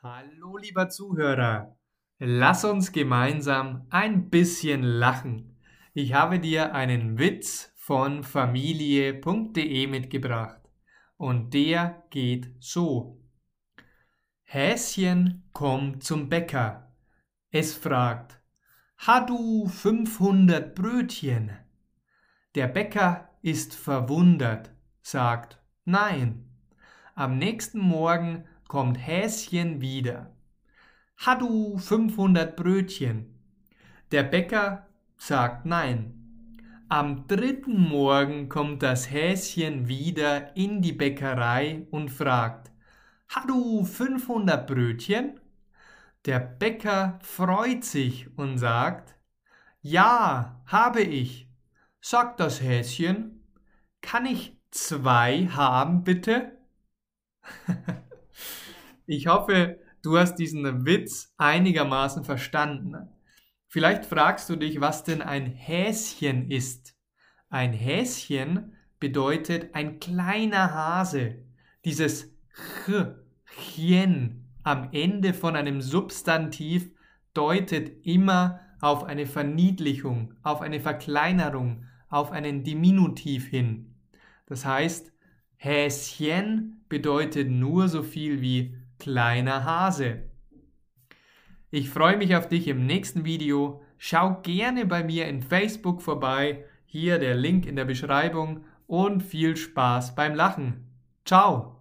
Hallo lieber Zuhörer, lass uns gemeinsam ein bisschen lachen. Ich habe dir einen Witz von familie.de mitgebracht und der geht so. Häschen kommt zum Bäcker. Es fragt, Hast du 500 Brötchen? Der Bäcker ist verwundert, sagt Nein. Am nächsten Morgen kommt Häschen wieder. Hast du 500 Brötchen? Der Bäcker sagt nein. Am dritten Morgen kommt das Häschen wieder in die Bäckerei und fragt, Hast du 500 Brötchen? Der Bäcker freut sich und sagt, Ja, habe ich. Sagt das Häschen, kann ich zwei haben, bitte? Ich hoffe, du hast diesen Witz einigermaßen verstanden. Vielleicht fragst du dich, was denn ein Häschen ist. Ein Häschen bedeutet ein kleiner Hase. Dieses ch, chen am Ende von einem Substantiv deutet immer auf eine Verniedlichung, auf eine Verkleinerung, auf einen Diminutiv hin. Das heißt, Häschen bedeutet nur so viel wie kleiner Hase. Ich freue mich auf dich im nächsten Video. Schau gerne bei mir in Facebook vorbei. Hier der Link in der Beschreibung und viel Spaß beim Lachen. Ciao!